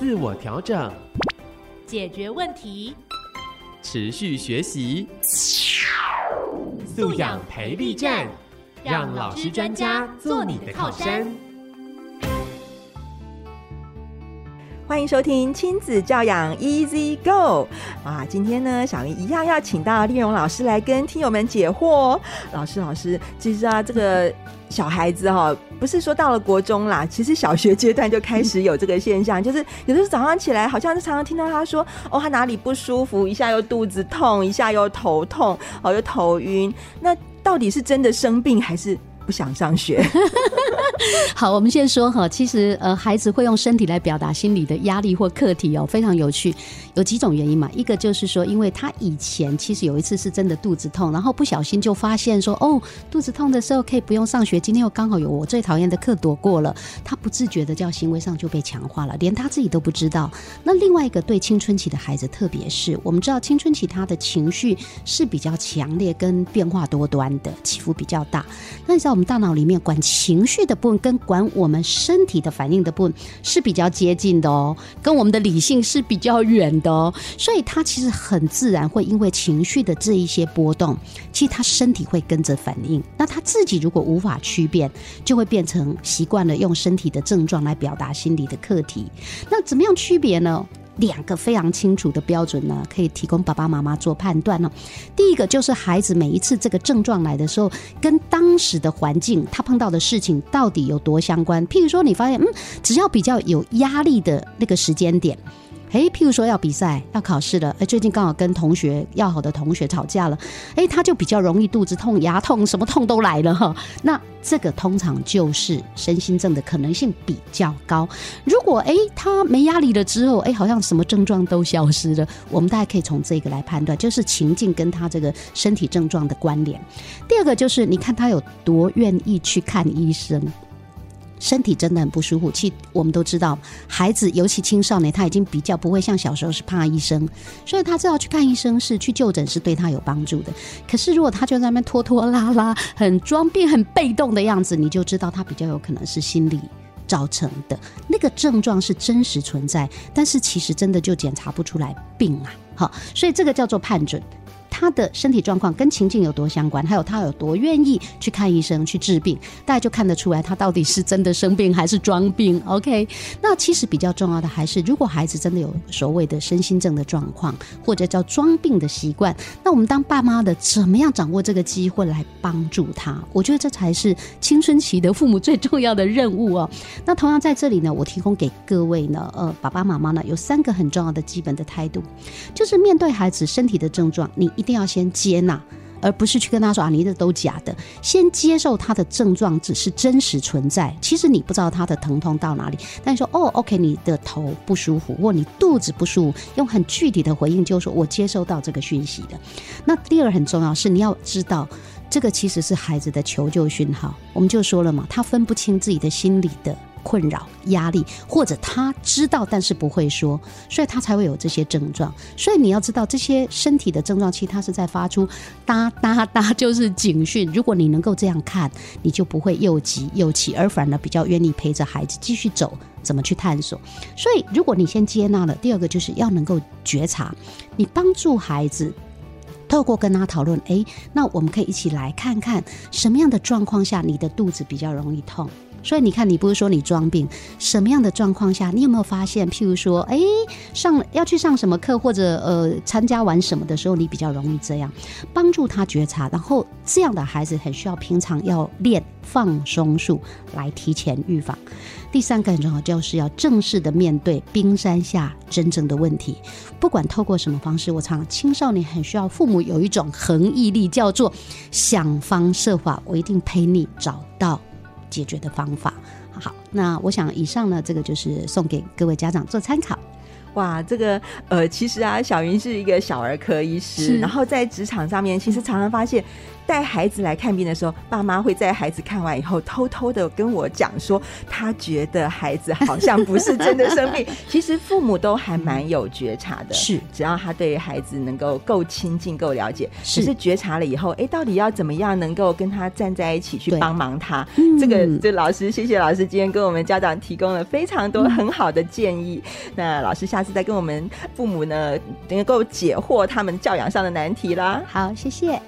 自我调整，解决问题，持续学习，素养培力站，让老师专家做你的靠山。欢迎收听亲子教养 Easy Go 啊！今天呢，小芸一样要请到俐容老师来跟听友们解惑。老师，老师，其实啊，这个小孩子哈、哦，不是说到了国中啦，其实小学阶段就开始有这个现象，就是有的时候早上起来，好像是常常听到他说，哦，他哪里不舒服，一下又肚子痛，一下又头痛，哦，又头晕。那到底是真的生病，还是不想上学？好，我们先说哈，其实呃，孩子会用身体来表达心理的压力或课题哦，非常有趣。有几种原因嘛，一个就是说，因为他以前其实有一次是真的肚子痛，然后不小心就发现说，哦，肚子痛的时候可以不用上学，今天又刚好有我最讨厌的课躲过了，他不自觉的叫行为上就被强化了，连他自己都不知道。那另外一个对青春期的孩子，特别是我们知道青春期他的情绪是比较强烈跟变化多端的，起伏比较大。那你知道大脑里面管情绪的部分跟管我们身体的反应的部分是比较接近的哦，跟我们的理性是比较远的哦，所以他其实很自然会因为情绪的这一些波动，其实他身体会跟着反应。那他自己如果无法区辨，就会变成习惯了用身体的症状来表达心理的课题。那怎么样区别呢？两个非常清楚的标准呢，可以提供爸爸妈妈做判断哦。第一个就是孩子每一次这个症状来的时候，跟当时的环境他碰到的事情到底有多相关。譬如说，你发现，嗯，只要比较有压力的那个时间点。诶，譬如说要比赛、要考试了，诶，最近刚好跟同学要好的同学吵架了，诶，他就比较容易肚子痛、牙痛，什么痛都来了哈。那这个通常就是身心症的可能性比较高。如果诶他没压力了之后，诶好像什么症状都消失了，我们大家可以从这个来判断，就是情境跟他这个身体症状的关联。第二个就是你看他有多愿意去看医生。身体真的很不舒服，其实我们都知道，孩子尤其青少年，他已经比较不会像小时候是怕医生，所以他知道去看医生是去就诊是对他有帮助的。可是如果他就在那边拖拖拉拉，很装病、很被动的样子，你就知道他比较有可能是心理造成的。那个症状是真实存在，但是其实真的就检查不出来病啊。好，所以这个叫做判准。他的身体状况跟情境有多相关，还有他有多愿意去看医生去治病，大家就看得出来他到底是真的生病还是装病。OK，那其实比较重要的还是，如果孩子真的有所谓的身心症的状况，或者叫装病的习惯，那我们当爸妈的怎么样掌握这个机会来帮助他？我觉得这才是青春期的父母最重要的任务哦。那同样在这里呢，我提供给各位呢，呃，爸爸妈妈呢，有三个很重要的基本的态度，就是面对孩子身体的症状，你一定。一定要先接纳，而不是去跟他说啊，你这都假的。先接受他的症状只是真实存在。其实你不知道他的疼痛到哪里，但是说哦，OK，你的头不舒服，或你肚子不舒服，用很具体的回应，就是说我接收到这个讯息的。那第二很重要是你要知道，这个其实是孩子的求救讯号。我们就说了嘛，他分不清自己的心理的。困扰、压力，或者他知道但是不会说，所以他才会有这些症状。所以你要知道，这些身体的症状，其实他是在发出哒哒哒，就是警讯。如果你能够这样看，你就不会又急又气，而反而比较愿意陪着孩子继续走，怎么去探索。所以，如果你先接纳了，第二个就是要能够觉察，你帮助孩子，透过跟他讨论，诶，那我们可以一起来看看什么样的状况下你的肚子比较容易痛。所以你看，你不是说你装病，什么样的状况下，你有没有发现？譬如说，哎，上要去上什么课，或者呃参加完什么的时候，你比较容易这样，帮助他觉察。然后这样的孩子很需要平常要练放松术来提前预防。第三个很重要，就是要正式的面对冰山下真正的问题。不管透过什么方式，我常青少年很需要父母有一种恒毅力，叫做想方设法，我一定陪你找到。解决的方法，好，那我想以上呢，这个就是送给各位家长做参考。哇，这个呃，其实啊，小云是一个小儿科医师，然后在职场上面，其实常常发现。带孩子来看病的时候，爸妈会在孩子看完以后，偷偷的跟我讲说，他觉得孩子好像不是真的生病。其实父母都还蛮有觉察的，是只要他对孩子能够够亲近、够了解，是只是觉察了以后，哎，到底要怎么样能够跟他站在一起去帮忙他？嗯、这个，这老师，谢谢老师今天跟我们家长提供了非常多很好的建议。嗯、那老师下次再跟我们父母呢，能够解惑他们教养上的难题啦。好，谢谢。